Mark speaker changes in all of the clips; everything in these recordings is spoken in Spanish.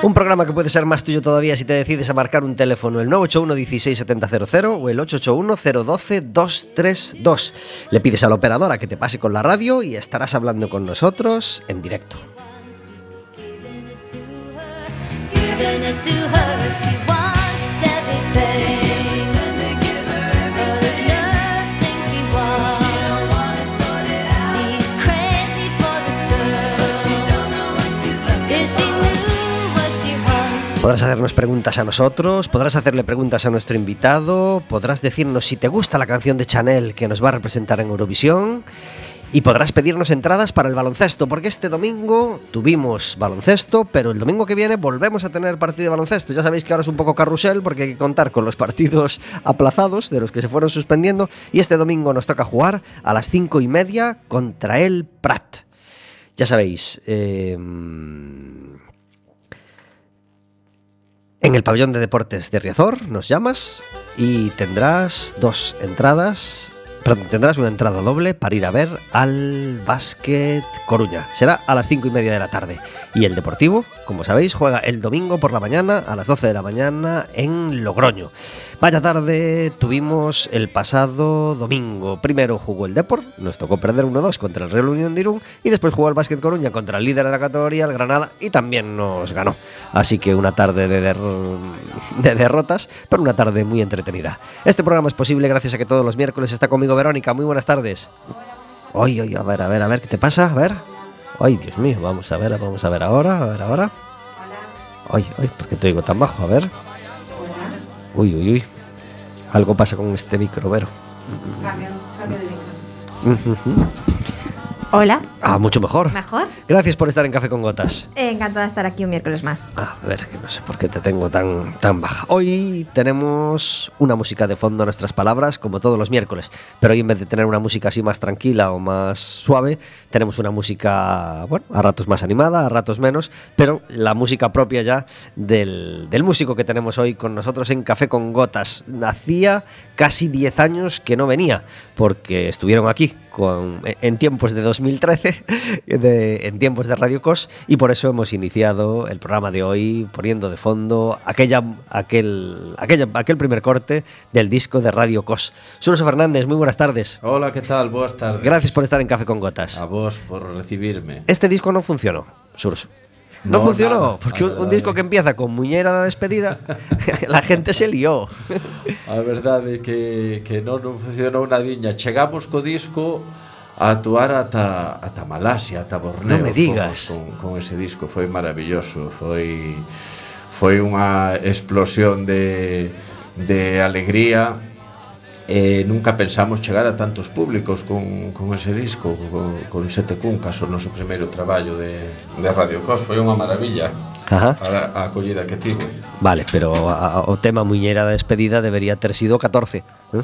Speaker 1: Un programa que puede ser más tuyo todavía si te decides a marcar un teléfono el 981 16700 o el 881 012 232. Le pides a la operadora que te pase con la radio y estarás hablando con nosotros en directo. Podrás hacernos preguntas a nosotros, podrás hacerle preguntas a nuestro invitado, podrás decirnos si te gusta la canción de Chanel que nos va a representar en Eurovisión y podrás pedirnos entradas para el baloncesto, porque este domingo tuvimos baloncesto, pero el domingo que viene volvemos a tener partido de baloncesto. Ya sabéis que ahora es un poco carrusel porque hay que contar con los partidos aplazados de los que se fueron suspendiendo y este domingo nos toca jugar a las cinco y media contra el Prat. Ya sabéis, eh, en el pabellón de deportes de Riazor nos llamas y tendrás dos entradas. Perdón, tendrás una entrada doble para ir a ver al Básquet Coruña. Será a las cinco y media de la tarde. Y el Deportivo, como sabéis, juega el domingo por la mañana a las 12 de la mañana en Logroño. Vaya tarde tuvimos el pasado domingo. Primero jugó el Deport, nos tocó perder 1-2 contra el Real Unión de Irún y después jugó el Básquet Coruña contra el líder de la categoría, el Granada, y también nos ganó. Así que una tarde de, der- de derrotas, pero una tarde muy entretenida. Este programa es posible gracias a que todos los miércoles está conmigo Verónica. Muy buenas tardes. Oye, oye, a ver, a ver, a ver, ¿qué te pasa? A ver. Ay, Dios mío, vamos a ver, vamos a ver ahora, a ver ahora. Ay, ay, ¿por qué te oigo tan bajo? A ver. Uy, uy, uy. Algo pasa con este micro, Vero. Ujú.
Speaker 2: Hola,
Speaker 1: Ah, mucho mejor.
Speaker 2: ¿mejor?
Speaker 1: Gracias por estar en Café con Gotas.
Speaker 2: Eh, encantada de estar aquí un miércoles más.
Speaker 1: Ah, a ver, que no sé por qué te tengo tan, tan baja. Hoy tenemos una música de fondo a nuestras palabras, como todos los miércoles. Pero hoy en vez de tener una música así más tranquila o más suave, tenemos una música, bueno, a ratos más animada, a ratos menos, pero la música propia ya del, del músico que tenemos hoy con nosotros en Café con Gotas. Hacía casi 10 años que no venía, porque estuvieron aquí con- en tiempos de 2013, de- en tiempos de Radio Cos, y por eso hemos iniciado el programa de hoy poniendo de fondo aquella, aquel, aquella, aquel primer corte del disco de Radio Cos. Surso Fernández, muy buenas tardes.
Speaker 3: Hola, ¿qué tal? Buenas tardes.
Speaker 1: Gracias por estar en Café con Gotas.
Speaker 3: A vos por recibirme.
Speaker 1: Este disco no funcionó, Surso. No,
Speaker 3: no
Speaker 1: funcionó,
Speaker 3: nada,
Speaker 1: porque
Speaker 3: nada,
Speaker 1: un, disco que empieza con Muñera da despedida, la gente se lió.
Speaker 3: A verdade é que, que non, non funcionou nadiña. Chegamos co disco a actuar ata, ata Malasia, ata Borneo.
Speaker 1: Non me digas.
Speaker 3: Con, con, con ese disco, foi maravilloso, foi foi unha explosión de, de alegría eh, nunca pensamos chegar a tantos públicos con, con ese disco, con, con Sete Cuncas, o noso primeiro traballo de, de Radio Cos, foi unha maravilla
Speaker 1: Ajá.
Speaker 3: a, a acollida que tivo.
Speaker 1: Vale, pero a, o tema Muñera da despedida debería ter sido 14, ¿eh?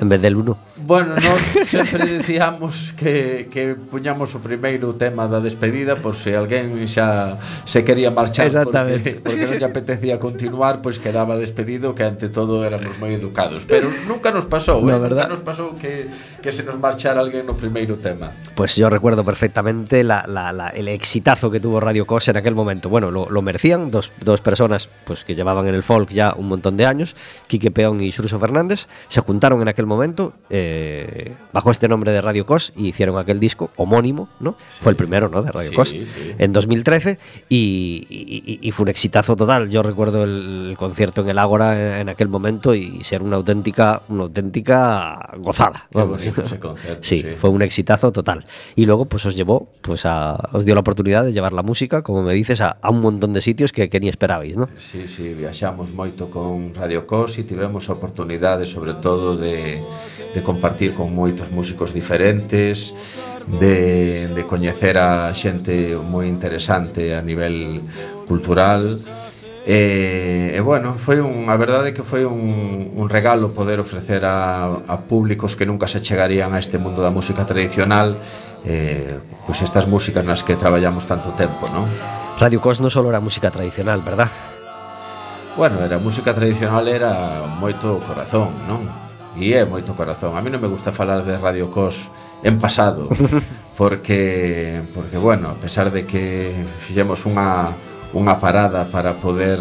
Speaker 1: en vez del 1.
Speaker 3: Bueno, nós sempre dicíamos que, que puñamos o primeiro tema da despedida por se alguén xa se quería marchar porque, porque non lle apetecía continuar, pois quedaba despedido que ante todo éramos moi educados. Pero nunca nos pasou,
Speaker 1: no,
Speaker 3: eh?
Speaker 1: verdad?
Speaker 3: nunca nos pasou que, que se nos marchara alguén no primeiro tema.
Speaker 1: Pues yo recuerdo perfectamente la, la, la, el exitazo que tuvo Radio Cos en aquel momento. Bueno, lo, lo merecían dos, dos personas pues, que llevaban en el folk ya un montón de años, Quique Peón y Suso Fernández, se juntaron en aquel momento eh, bajo este nombre de Radio Cos y hicieron aquel disco homónimo, ¿no? Fue el primero, ¿no? De Radio
Speaker 3: Sí,
Speaker 1: Cos
Speaker 3: sí.
Speaker 1: en 2013 y, y- y fue un exitazo total. Yo recuerdo el, el concierto en el Ágora en, en aquel momento y ser una auténtica, una auténtica gozada. Vamos.
Speaker 3: ese concerto,
Speaker 1: Sí,
Speaker 3: sí.
Speaker 1: fue un exitazo total. tal. Y luego, pues os llevó, pues a, os dio la oportunidad de llevar la música, como me dices, a, a un montón de sitios que, que ni esperabais, ¿no?
Speaker 3: Sí, sí, viaxamos moito con Radio Cos e tivemos oportunidade sobre todo de, de, compartir con moitos músicos diferentes, de, de coñecer a xente moi interesante a nivel cultural, E, e bueno, foi un, a verdade que foi un, un regalo poder ofrecer a, a públicos que nunca se chegarían a este mundo da música tradicional eh, pois estas músicas nas que traballamos tanto tempo, non?
Speaker 1: Radio Cos non só era música tradicional, verdad?
Speaker 3: Bueno, era música tradicional era moito corazón, non? e é moito corazón. A mí non me gusta falar de Radio Cos en pasado, porque porque bueno, a pesar de que fixemos unha unha parada para poder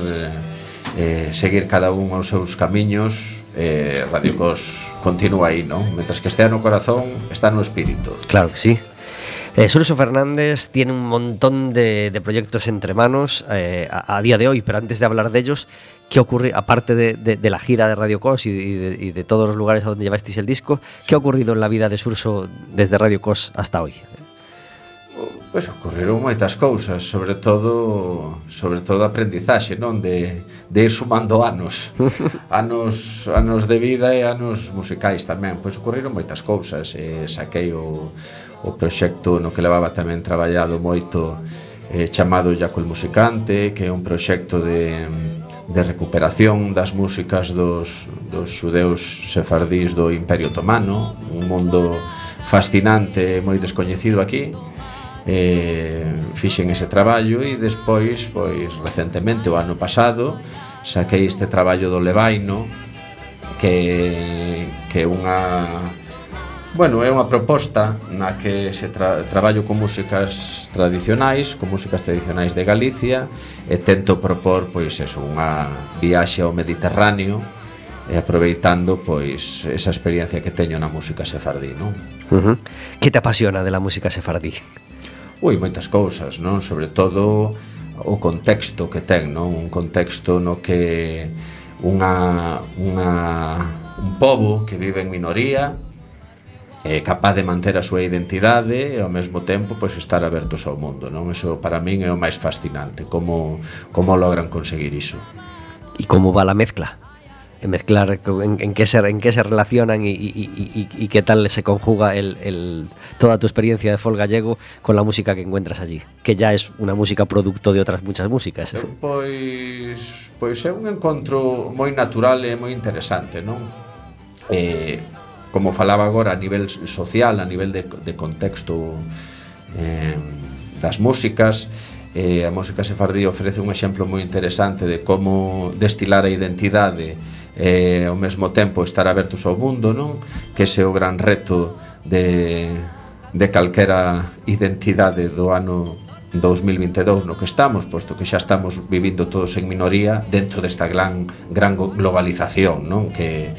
Speaker 3: eh, seguir cada un aos seus camiños, eh, Radio Cos continúa aí, non? Mentras que estea no corazón, está no espírito.
Speaker 1: Claro que sí. Eh, Surso Fernández tiene un montón de, de proyectos entre manos eh, a, a, día de hoy, pero antes de hablar de ellos, ¿qué ocurre, aparte de, de, de la gira de Radio Cos y, y, y, de todos los lugares a donde llevasteis el disco, qué ha ocurrido en la vida de Surso desde Radio Cos hasta hoy?
Speaker 3: Pois ocorreron moitas cousas, sobre todo sobre todo a aprendizaxe, non, de de ir sumando anos. Anos anos de vida e anos musicais tamén. Pois ocorreron moitas cousas, e saquei o o proxecto no que levaba tamén traballado moito eh, chamado Jaco el Musicante, que é un proxecto de, de recuperación das músicas dos, dos xudeus sefardís do Imperio Otomano, un mundo fascinante e moi descoñecido aquí, eh, fixen ese traballo e despois, pois recentemente o ano pasado, saquei este traballo do Levaino que que é unha Bueno, é unha proposta na que se tra traballo con músicas tradicionais, con músicas tradicionais de Galicia e tento propor pois eso, unha viaxe ao Mediterráneo e aproveitando pois esa experiencia que teño na música sefardí, non?
Speaker 1: Uh -huh. Que te apasiona de la música sefardí?
Speaker 3: Ui, moitas cousas, non? Sobre todo o contexto que ten, non? Un contexto no que unha, unha, un pobo que vive en minoría eh, capaz de manter a súa identidade e ao mesmo tempo pois estar abertos ao mundo, non? Eso para min é o máis fascinante, como como logran conseguir iso.
Speaker 1: E como va a mezcla? E mezclar en, en que se en que se relacionan e, e, e, e que tal se conjuga el, el, toda tu experiencia de folk gallego con la música que encuentras allí, que ya es una música producto de outras muchas músicas. ¿eh?
Speaker 3: Eu, pois pois é un encontro moi natural e moi interesante, non? Eh, como falaba agora a nivel social, a nivel de, de contexto eh, das músicas, eh, a música sefardí ofrece un exemplo moi interesante de como destilar a identidade e eh, ao mesmo tempo estar abertos ao mundo, non? Que ese é o gran reto de, de calquera identidade do ano 2022 no que estamos, posto que xa estamos vivindo todos en minoría dentro desta gran gran globalización, non? Que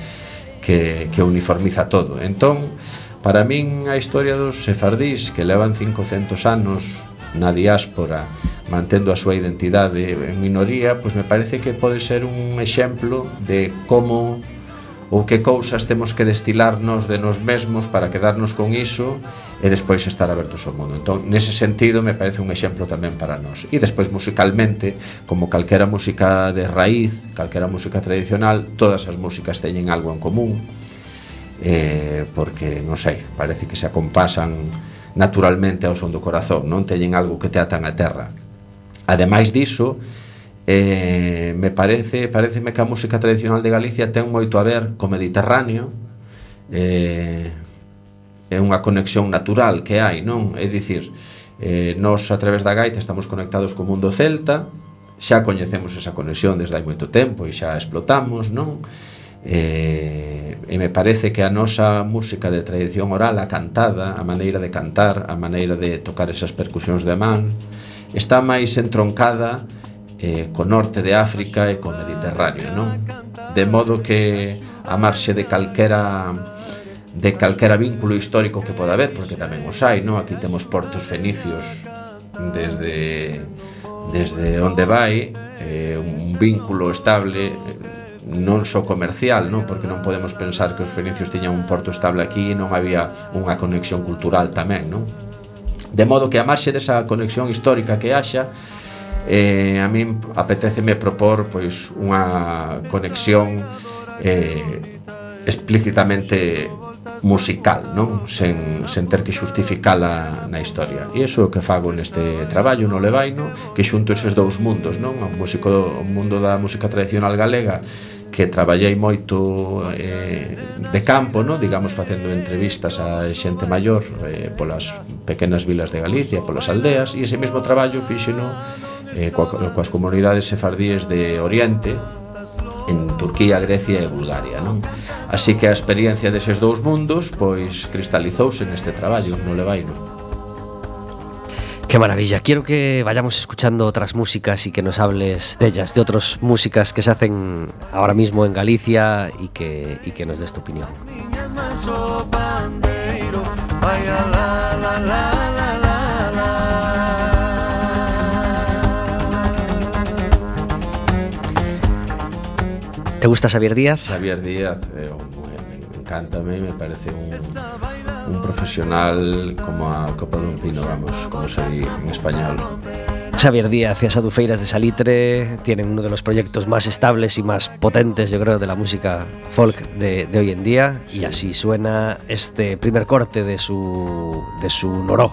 Speaker 3: que, que uniformiza todo. Entón, para min a historia dos sefardís que levan 500 anos na diáspora mantendo a súa identidade en minoría, pois me parece que pode ser un exemplo de como ou que cousas temos que destilarnos de nos mesmos para quedarnos con iso e despois estar abertos ao mundo. Entón, nese sentido, me parece un exemplo tamén para nós. E despois, musicalmente, como calquera música de raíz, calquera música tradicional, todas as músicas teñen algo en común, eh, porque, non sei, parece que se acompasan naturalmente ao son do corazón, non teñen algo que te atan a terra. Ademais diso, eh, me parece pareceme que a música tradicional de Galicia ten moito a ver co Mediterráneo eh, é unha conexión natural que hai, non? É dicir, eh, nós a través da gaita estamos conectados co mundo celta xa coñecemos esa conexión desde hai moito tempo e xa explotamos, non? Eh, e me parece que a nosa música de tradición oral, a cantada, a maneira de cantar, a maneira de tocar esas percusións de man, está máis entroncada eh, co norte de África e co Mediterráneo, non? De modo que a marxe de calquera de calquera vínculo histórico que poda haber, porque tamén os hai, non? Aquí temos portos fenicios desde desde onde vai eh, un vínculo estable eh, non só comercial, non? porque non podemos pensar que os fenicios tiñan un porto estable aquí e non había unha conexión cultural tamén, non? De modo que a marxe desa conexión histórica que haxa eh, a min apetéceme propor pois unha conexión eh, explícitamente musical, non? Sen, sen ter que xustificala na historia. E iso é o que fago neste traballo no Levaino, que xunto eses dous mundos, non? O, músico, o mundo da música tradicional galega que traballei moito eh, de campo, no? digamos, facendo entrevistas a xente maior eh, polas pequenas vilas de Galicia, polas aldeas, e ese mesmo traballo fíxeno eh, coa, coas comunidades sefardíes de Oriente en Turquía, Grecia e Bulgaria, non? Así que a experiencia deses dous mundos pois cristalizouse neste traballo no Levaino.
Speaker 1: Qué maravilla. Quiero que vayamos escuchando otras músicas y que nos hables de ellas, de otras músicas que se hacen ahora mismo en Galicia y que, y que nos des tu opinión.
Speaker 4: Niñas manso pandeiro Vaya la la la la la
Speaker 1: ¿Te gusta Xavier Díaz?
Speaker 3: Xavier Díaz é un, me, me encanta a mí, me parece un, un profesional como a copa dun pino, vamos, como se di en español.
Speaker 1: Xavier Díaz y Asadufeiras de Salitre tienen uno de los proyectos más estables y más potentes, yo creo, de la música folk de, de hoy en día. Y así suena este primer corte de su, de su Noró.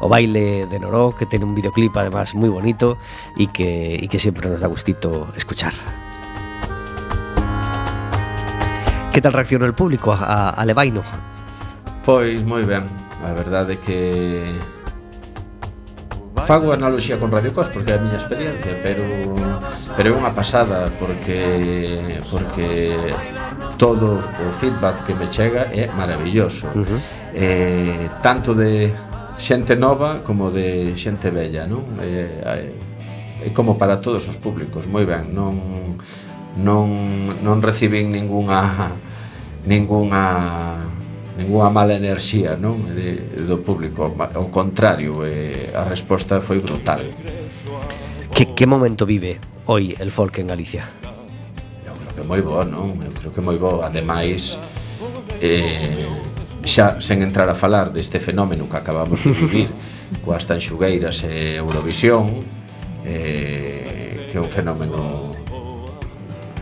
Speaker 1: O baile de Noró, que tiene un videoclip además muy bonito y que, y que siempre nos da gustito escuchar. que tal reaccionou o público a, a Levaino?
Speaker 3: Pois moi ben, a verdade é que fago analogía con Radio Cos porque é a miña experiencia, pero pero é unha pasada porque porque todo o feedback que me chega é maravilloso.
Speaker 1: Uh -huh.
Speaker 3: eh, tanto de xente nova como de xente vella, non? Eh, é como para todos os públicos, moi ben, non non non recibín ningunha ningunha ningunha mala enerxía non de, do público ao contrario eh, a resposta foi brutal
Speaker 1: que, que momento vive hoy el folk en Galicia?
Speaker 3: eu creo que moi bo non? eu creo que moi bo ademais eh, xa sen entrar a falar deste fenómeno que acabamos de vivir coas tanxugueiras e Eurovisión eh, que é un fenómeno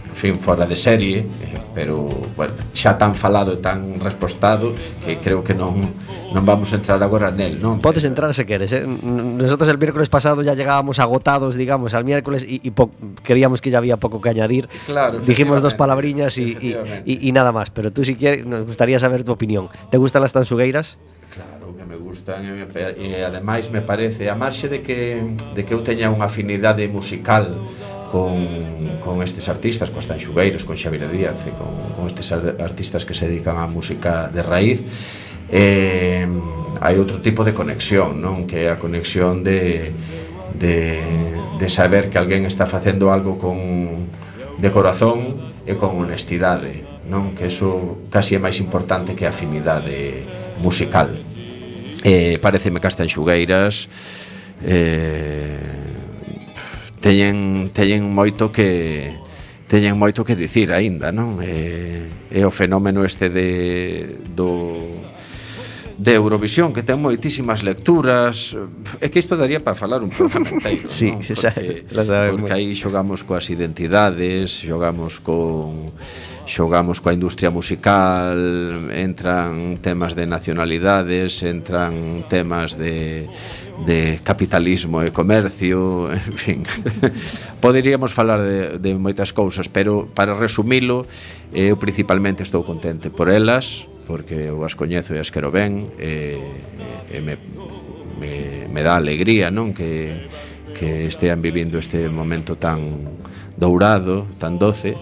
Speaker 3: en fin, fora de serie eh, pero bueno, xa tan falado, tan respostado que creo que non non vamos a entrar agora nel, non?
Speaker 1: Podes entrar se queres, eh? Nosotros el miércoles pasado ya llegábamos agotados, digamos, al miércoles y, y queríamos que ya había poco que añadir.
Speaker 3: Claro,
Speaker 1: Dijimos dos palabriñas y, y, y, y nada más, pero tú si quieres, nos gustaría saber tu opinión. ¿Te gustan las tansugueiras?
Speaker 3: Claro, que me gustan e, e ademais me parece a marxe de que de que eu teña unha afinidade musical con, con estes artistas, coas Tanxugueiros, con Xavier Díaz e con, con estes artistas que se dedican á música de raíz eh, hai outro tipo de conexión non? Que é a conexión de, de, de saber que alguén está facendo algo con, de corazón e con honestidade non? Que eso casi é máis importante que a afinidade musical. Eh, pareceme Castanxugueiras eh, teñen, teñen moito que teñen moito que dicir aínda, non? É, é o fenómeno este de do de Eurovisión que ten moitísimas lecturas é que isto daría para falar un programa inteiro
Speaker 1: sí,
Speaker 3: non? Porque,
Speaker 1: xa,
Speaker 3: porque aí xogamos coas identidades xogamos con xogamos coa industria musical, entran temas de nacionalidades, entran temas de, de capitalismo e comercio, en fin. Poderíamos falar de, de moitas cousas, pero para resumilo, eh, eu principalmente estou contente por elas, porque eu as coñezo e as quero ben, e, e me, me, me dá alegría non que, que estean vivindo este momento tan dourado, tan doce,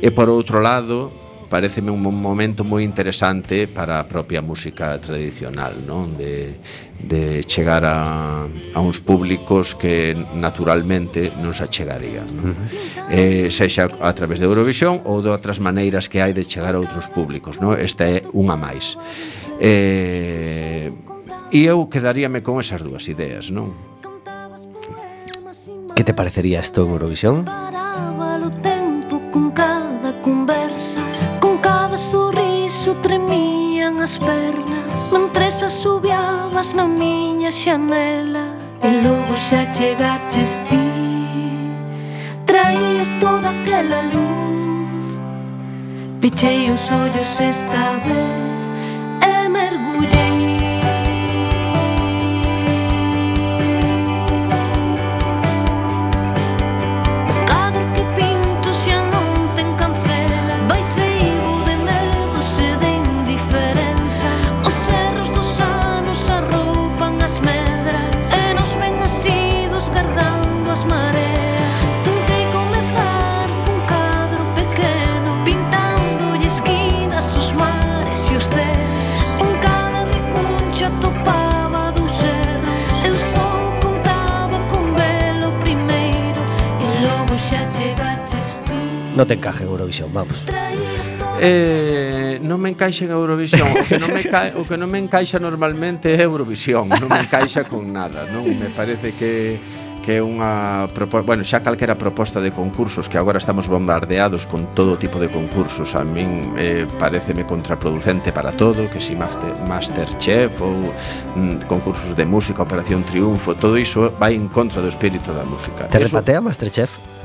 Speaker 3: e por outro lado, pareceme un momento moi interesante para a propia música tradicional, non? De, de chegar a, a uns públicos que naturalmente non se achegarían, non? Eh, sexa a través de Eurovisión ou de outras maneiras que hai de chegar a outros públicos, non? Esta é unha máis. Eh, e eu quedaríame con esas dúas ideas, non?
Speaker 1: Que te parecería isto en Eurovisión?
Speaker 5: con cada
Speaker 6: conversa Con cada sorriso tremían as pernas. Mentres asubiabas na miña xanela E logo xa chegaches ti. Traías toda aquela luz Pichei os ollos esta vez E mergullei
Speaker 1: No te encaje en Eurovisión, vamos.
Speaker 3: Eh, non me encaixa en Eurovisión. O que, non me o que non me encaixa normalmente é Eurovisión. Non me encaixa con nada non? Me parece que que é unha bueno, xa calquera proposta de concursos que agora estamos bombardeados con todo tipo de concursos a min eh, pareceme contraproducente para todo que si master, Masterchef ou mm, concursos de música Operación Triunfo todo iso vai en contra do espírito da música.
Speaker 1: Te
Speaker 3: eso,
Speaker 1: repatea Masterchef?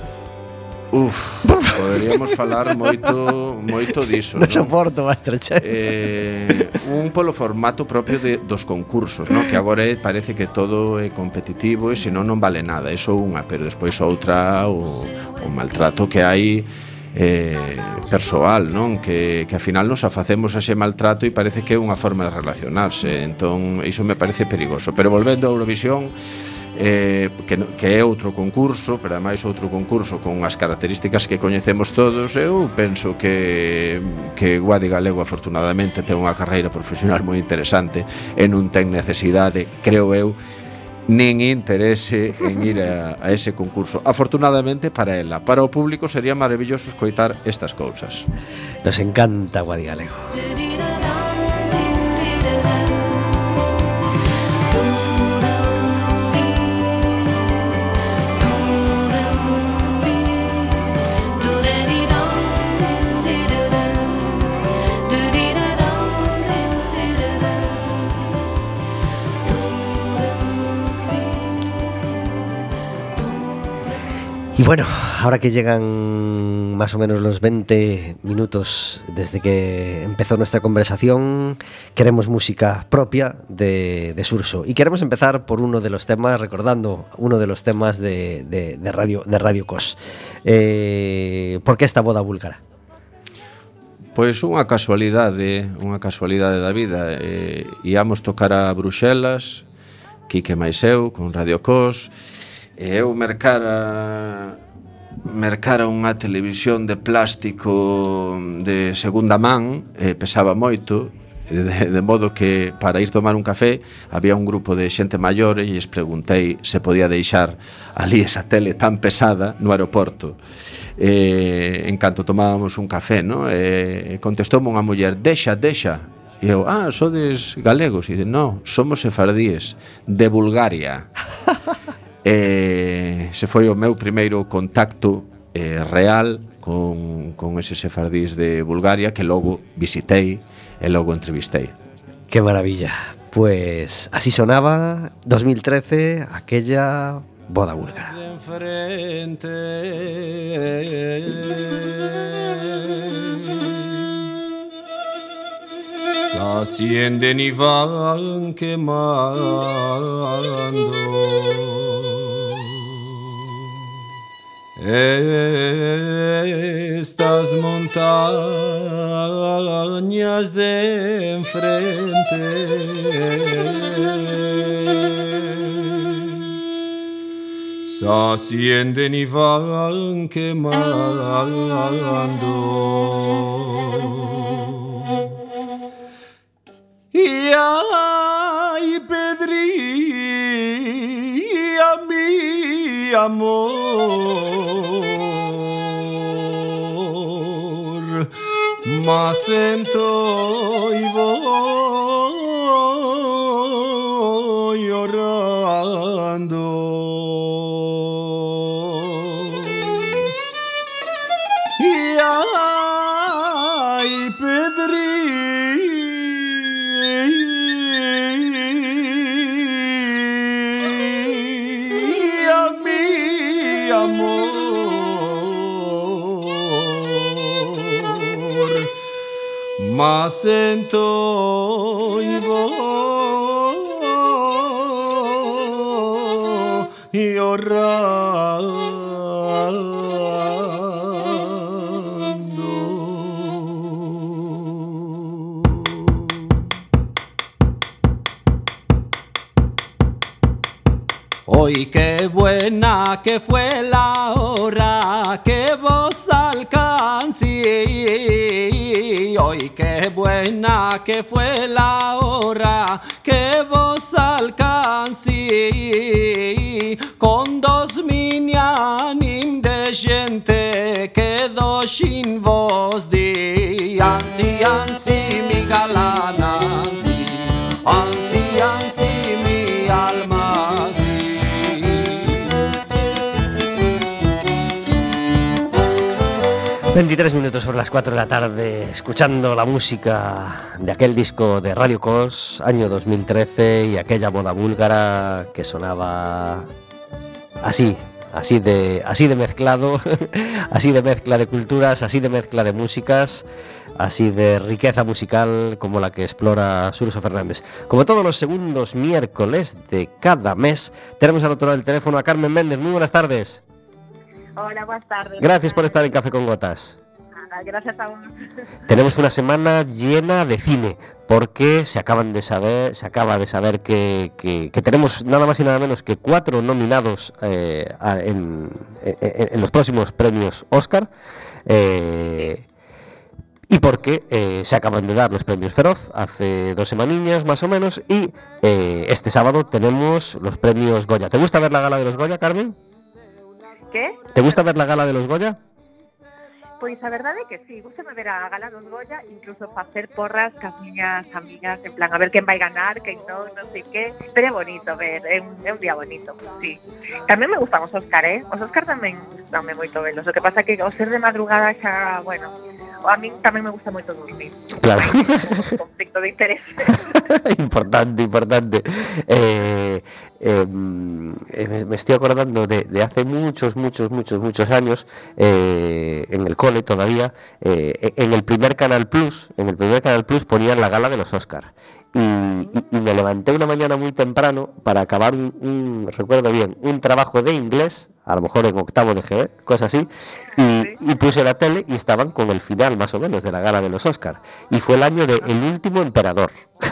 Speaker 3: Uf, poderíamos falar moito moito diso,
Speaker 1: non? soporto, maestro chef.
Speaker 3: Eh, un polo formato propio de, dos concursos, non? Que agora é, parece que todo é competitivo e senón non vale nada, eso unha, pero despois outra o, o maltrato que hai eh, persoal, non? Que, que ao final nos afacemos a ese maltrato e parece que é unha forma de relacionarse. Entón, iso me parece perigoso. Pero volvendo a Eurovisión, eh, que, que é outro concurso, pero ademais outro concurso con as características que coñecemos todos, eu penso que que Guadi Galego afortunadamente ten unha carreira profesional moi interesante e non ten necesidade, creo eu, nin interese en ir a, a ese concurso. Afortunadamente para ela, para o público sería maravilloso escoitar estas cousas.
Speaker 1: Nos encanta Guadi Galego. Y bueno, ahora que llegan más o menos los 20 minutos desde que empezó nuestra conversación, queremos música propia de, de Surso. Y queremos empezar por uno de los temas, recordando uno de los temas de, de, de Radio, de radio Cos. Eh, ¿Por qué esta boda búlgara?
Speaker 3: Pois unha casualidade, unha casualidade da vida. Eh, íamos tocar a Bruxelas, Quique máis eu, con Radio Cos, e e eu mercara mercara unha televisión de plástico de segunda man, e pesaba moito, de, de modo que para ir tomar un café había un grupo de xente maior e lles preguntei se podía deixar ali esa tele tan pesada no aeroporto. E, en canto tomábamos un café, no? E, contestou unha muller, deixa, deixa. E eu, ah, sodes galegos? E dice, no, somos sefardíes, de Bulgaria. E se foi o meu primeiro contacto eh, real con, con ese sefardís de Bulgaria que logo visitei e logo entrevistei.
Speaker 1: Que maravilla. Pues así sonaba 2013 aquella boda búlgara.
Speaker 7: Se ascienden y van quemando Estas montañas de enfrente se ascienden y van quemando. Y ay, Pedría, mi amor, ません。と言わ Mas sento y voy llorando Hoy qué buena que fue la hora Hoy qué buena que fue la hora que vos alcancé.
Speaker 1: 23 minutos sobre las 4 de la tarde, escuchando la música de aquel disco de Radio Cos, año 2013, y aquella boda búlgara que sonaba así, así de, así de mezclado, así de mezcla de culturas, así de mezcla de músicas, así de riqueza musical como la que explora Suruso Fernández. Como todos los segundos miércoles de cada mes, tenemos al otro lado del teléfono a Carmen Méndez. Muy buenas tardes.
Speaker 8: Hola, buenas tardes.
Speaker 1: Gracias por estar en Café con Gotas.
Speaker 8: Nada, Gracias a vos.
Speaker 1: Tenemos una semana llena de cine, porque se acaban de saber, se acaba de saber que, que- que tenemos nada más y nada menos que cuatro nominados eh, a- en, en- en los próximos premios Oscar. eh, y porque eh, se acaban de dar los premios Feroz hace dos semanillas más o menos y eh, este sábado tenemos los premios Goya. ¿Te gusta ver la gala de los Goya, Carmen?
Speaker 8: ¿Qué?
Speaker 1: ¿Te gusta ver la gala de los Goya?
Speaker 8: Pois a verdade é que sí, gusta ver a gala dos Goya, incluso facer porras cas miñas amigas, en plan, a ver quen vai ganar, quen non, non sei que, pero é bonito ver, é un, é un día bonito, sí. Tamén me gustan os Óscar, eh? Os Óscar tamén gustame moito velos, o que pasa que o ser de madrugada xa, bueno, a min tamén me gusta moito dormir,
Speaker 1: Claro.
Speaker 8: conflicto de interés.
Speaker 1: importante, importante. Eh, eh, me estoy acordando de, de hace muchos, muchos, muchos, muchos años, eh, en el cole todavía, en el primer Canal Plus, en el primer Canal Plus ponían la gala de los Oscar. Y, y- y me levanté una mañana muy temprano para acabar un, un- recuerdo bien, un trabajo de inglés, a lo mejor en octavo de GB, cosa así, y, y puse la tele y estaban con el final más o menos de la gala de los Oscar. Y fue el año de El último emperador.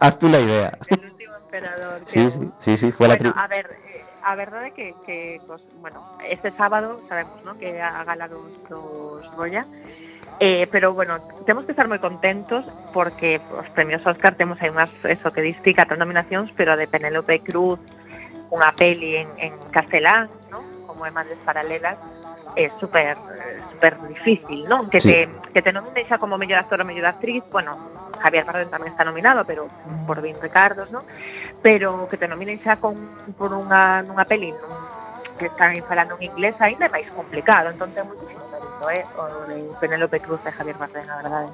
Speaker 1: Hazte una idea.
Speaker 8: El último emperador.
Speaker 1: Sí, sí, sí, sí, fue la
Speaker 8: bueno,
Speaker 1: pri-
Speaker 8: a ver, eh, a verdade é que, que pues, bueno, este sábado sabemos, ¿no? que a gala dos, dos Goya, eh, pero bueno, temos que estar moi contentos porque os premios Oscar temos aí unhas, eso que dis ti, catro nominacións, pero a de Penélope Cruz, unha peli en, en castelán, ¿no? como é Madres Paralelas, é super super difícil, non? Que
Speaker 1: Sí.
Speaker 8: te que te xa como mellor actor ou mellor actriz, bueno, Javier Bardem tamén está nominado, pero por 20 Ricardos, non? Pero que te nominen xa con por unha nunha peli nun, que están falando en inglés aínda é máis complicado, entón ten moitísimo eh? O de Penélope Cruz e Javier Bardem, a verdade.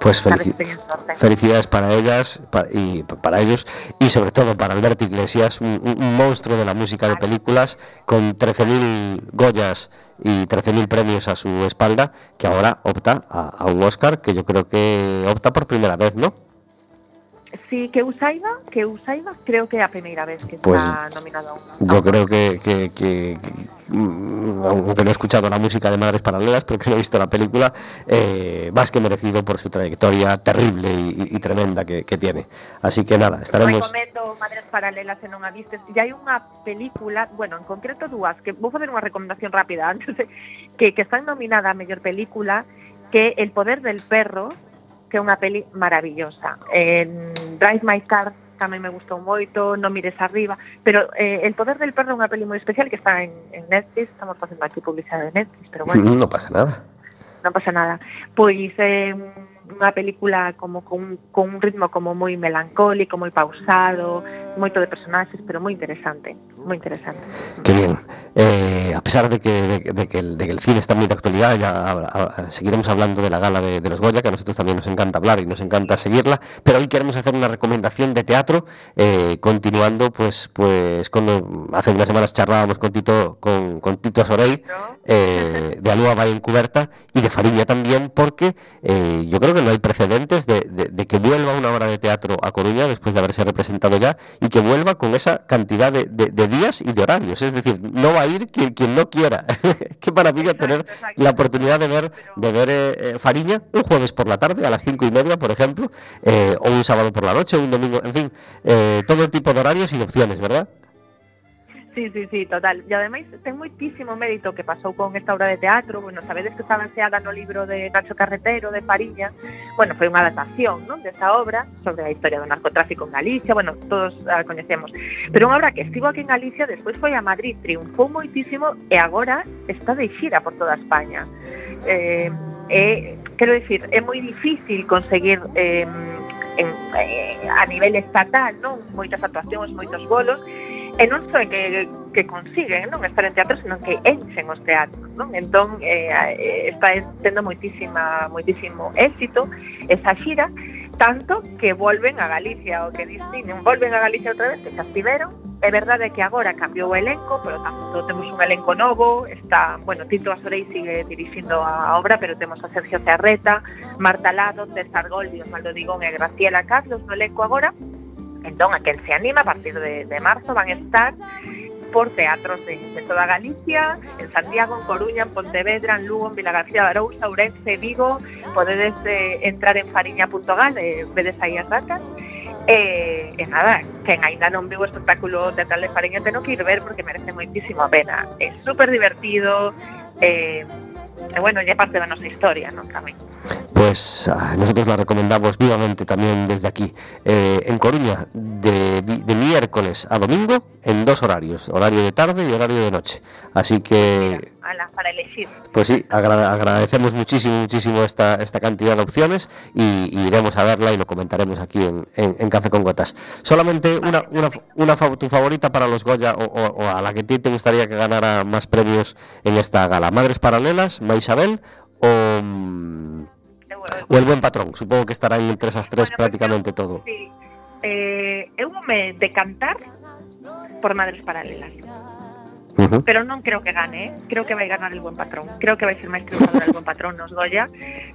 Speaker 1: Pues
Speaker 8: Sabes
Speaker 1: felici-
Speaker 8: que teñen sorte.
Speaker 1: felicidades para ellas pa- y para ellos y sobre todo para Alberto Iglesias, un, un- un monstruo de la música de películas con 13.000 Goyas y 13.000 premios a su espalda, que ahora opta a, a un Oscar que yo creo que opta por primera vez, ¿no?
Speaker 8: Sí, que eu saiba, que eu saiba, creo que é a primeira vez que
Speaker 1: Pues,
Speaker 8: está nominado a un.
Speaker 1: Yo creo que, que- que- que, mm, aunque no he escuchado la música de Madres Paralelas, porque no he visto la película, eh, más que merecido por su trayectoria terrible y, y- y tremenda que, que tiene. Así que nada, estaremos...
Speaker 8: Recomendo Madres Paralelas se non a vistes. E hai unha película, bueno, en concreto dúas, que vou facer unha recomendación rápida antes de, que, que están nominada a mellor película, que El poder del perro, que é unha peli maravillosa. En Drive My Car tamén me gustou moito, Non mires arriba, pero eh, El poder del perro é unha peli moi especial que está en, en Netflix, estamos facendo aquí publicidade de Netflix, pero bueno.
Speaker 1: Non pasa nada.
Speaker 8: Non pasa nada. Pois eh, unha película como con, con un ritmo como moi melancólico, moi pausado, moito de personaxes, pero moi interesante. Moi interesante.
Speaker 1: Qué bien. Eh, a pesar de que, de, de que el, de que el cine está muy de actualidad, ya a- a- seguiremos hablando de la gala de, de los Goya, que a nosotros también nos encanta hablar y nos encanta seguirla, pero hoy queremos hacer una recomendación de teatro, eh, continuando pues, pues con, lo- hace unas semanas charlábamos con Tito, con, con Tito Sorey, eh, de Alúa va Encuberta y de Fariña también, porque eh, yo creo que no hay precedentes de, que vuelva una obra de teatro a Coruña después de haberse representado ya y que vuelva con esa cantidad de días y de horarios. Es decir, no va a ir quien, quien no quiera. Qué maravilla
Speaker 8: Exacto,
Speaker 1: tener
Speaker 8: exacto.
Speaker 1: la oportunidad de ver, de ver eh, Fariña un jueves por la tarde a las cinco y media, por ejemplo, eh, o un sábado por la noche, o un domingo, en fin, eh, todo tipo de horarios y de opciones, ¿verdad?
Speaker 8: Sí, sí, sí, total. E ademais ten moitísimo mérito que pasou con esta obra de teatro, bueno, sabedes que está baseada no libro de Nacho Carretero, de Fariña, bueno, foi unha adaptación, non, desta obra sobre a historia do narcotráfico en Galicia, bueno, todos a coñecemos. Pero unha obra que estivo aquí en Galicia, despois foi a Madrid, triunfou moitísimo e agora está de xira por toda España. Eh, eh, quero dicir, é moi difícil conseguir eh, en, eh, a nivel estatal, non, moitas actuacións, moitos bolos, e non só que, que consiguen non estar en teatro, senón que enchen os teatros. Non? Entón, eh, eh está tendo moitísima, moitísimo éxito esa xira, tanto que volven a Galicia, o que dicen, volven a Galicia outra vez, que xa estiveron, É verdade que agora cambiou o elenco, pero tanto temos un elenco novo, está, bueno, Tito Asorei sigue dirixindo a obra, pero temos a Sergio Cerreta, Marta Lado, César Goldi, Osvaldo Digón e Graciela Carlos no elenco agora, Entón, a quen se anima, a partir de, de marzo van estar por teatros de, de toda Galicia, en Santiago, en Coruña, en Pontevedra, en Lugo, en Vilagarcía de Arousa, Ourense, Vigo, podedes eh, entrar en fariña.gal, eh, vedes aí as datas, E, eh, e nada, quen ainda non viu o espectáculo teatral de Fariña teno que ir ver porque merece moitísimo a pena. É super divertido, eh, e bueno, lle parte da nosa historia, non tamén.
Speaker 1: Pues nosotros la recomendamos vivamente también desde aquí. Eh, en Coruña, de, miércoles a domingo, en dos horarios, horario de tarde y horario de noche. Así que,
Speaker 8: Ala, para elegir.
Speaker 1: pues sí, agra- agradecemos muchísimo, muchísimo esta, esta cantidad de opciones y, y iremos a verla y lo comentaremos aquí en, en- en Café con Gotas. Solamente una, una, una fa- tu favorita para los Goya o, o- o a la que te gustaría que ganara más premios en esta gala. Madres Paralelas, Maisabel o... o el buen patrón, supongo que estará entre esas tres
Speaker 8: Bueno,
Speaker 1: prácticamente
Speaker 8: pues
Speaker 1: todo.
Speaker 8: Sí. Eh, eu me decantar por Madres Paralelas. Pero non creo que gane, ¿eh? creo que vai ganar el buen patrón. Creo que vai ser máis triunfador el buen patrón nos Goya.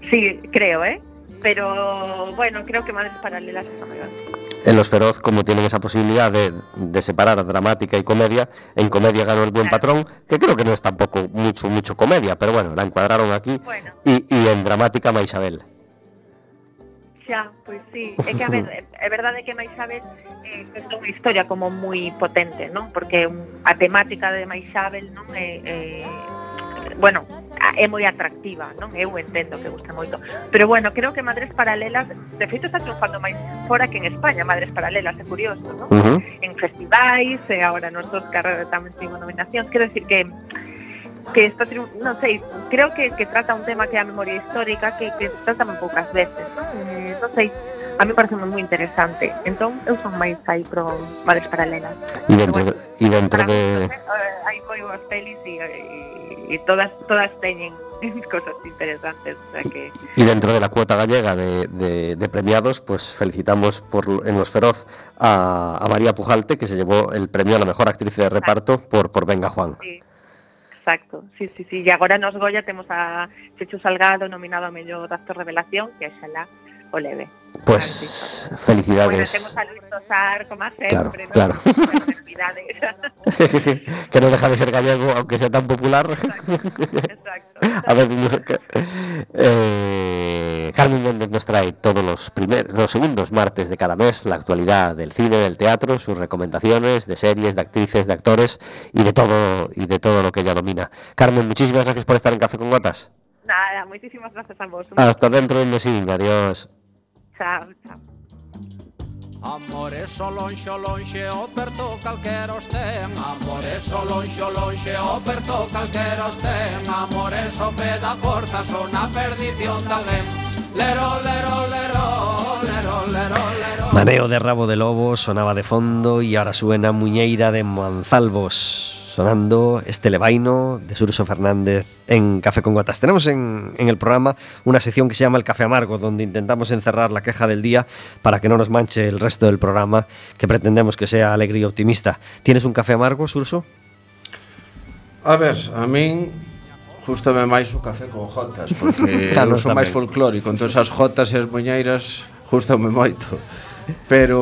Speaker 8: Sí, creo, ¿eh? Pero bueno, creo que Madres Paralelas está mellor.
Speaker 1: En Los Feroz, como tienen esa posibilidad de, de separar dramática y comedia, en comedia ganó el buen patrón, que creo que no es tampoco mucho, mucho comedia, pero bueno, la encuadraron aquí.
Speaker 8: Bueno,
Speaker 1: Y, y en dramática, Maisabel.
Speaker 8: xa, pois sí. É que a ver, é- verdade que Maisabel eh, é unha historia como moi potente, non? Porque un, a temática de Maisabel non é, é bueno, é moi atractiva, non? Eu entendo que gusta moito. Pero bueno, creo que Madres Paralelas, de feito está triunfando máis fora que en España, Madres Paralelas, é curioso, non?
Speaker 1: Uh -huh.
Speaker 8: En festivais, e eh, agora nos Oscar tamén tivo nominacións. quero decir que que está non sei, creo que, que trata un tema que é a memoria histórica que, que se trata moi poucas veces, non? Eh, non sei, a mí parece moi interesante. Entón, eu son máis aí pro Madres Paralelas.
Speaker 1: E dentro, de, e dentro de...
Speaker 8: Mí, hai moi boas pelis e, e e todas todas teñen cosas interesantes o sea que
Speaker 1: y dentro de la cuota gallega de, de- de premiados, pues felicitamos por, en Los Feroz a, a María Pujalte, que se llevó el premio a la mejor actriz de reparto por, por Venga Juan.
Speaker 8: Sí, exacto, sí, sí, sí. E agora nos Goya temos a Chechu Salgado nominado a mellor actor revelación, que xa la o leve.
Speaker 1: Pues
Speaker 8: Bueno,
Speaker 1: felicidades.
Speaker 8: temos a Luis Tosar, como a
Speaker 1: Claro, claro. Que no deja de ser gallego, aunque sea tan popular.
Speaker 8: exacto.
Speaker 1: A ver. Eh, Carmen Méndez nos trae todos los primeros, los segundos martes de cada mes la actualidad del cine, del teatro, sus recomendaciones de series, de actrices, de actores y de todo y de todo lo que ella domina. Carmen, muchísimas gracias por estar en Café con Gotas.
Speaker 8: Nada, moitísimas gracias a vos.
Speaker 1: Hasta dentro de un mesín, adiós.
Speaker 8: Chao, chao.
Speaker 7: Amores o lonxe, o lonxe, o perto calquera os ten Amores o lonxe, o lonxe, o perto calquera os ten Amores o pé da porta, son a perdición de alguén Lero, lero, lero, lero, lero, lero.
Speaker 1: Maneo de rabo de lobo sonaba de fondo y ahora suena Muñeira de Manzalbos. sonando este levaino de Surso Fernández en Café con Gotas. Tenemos en, en, el programa una sección que se llama El Café Amargo, donde intentamos encerrar la queja del día para que no nos manche el resto del programa, que pretendemos que sea alegre y optimista. ¿Tienes un café amargo, Surso?
Speaker 3: A ver, a min justame máis o café con jotas, porque
Speaker 1: claro,
Speaker 3: eu son máis folclórico, entón as jotas e as moñeiras justame moito. Pero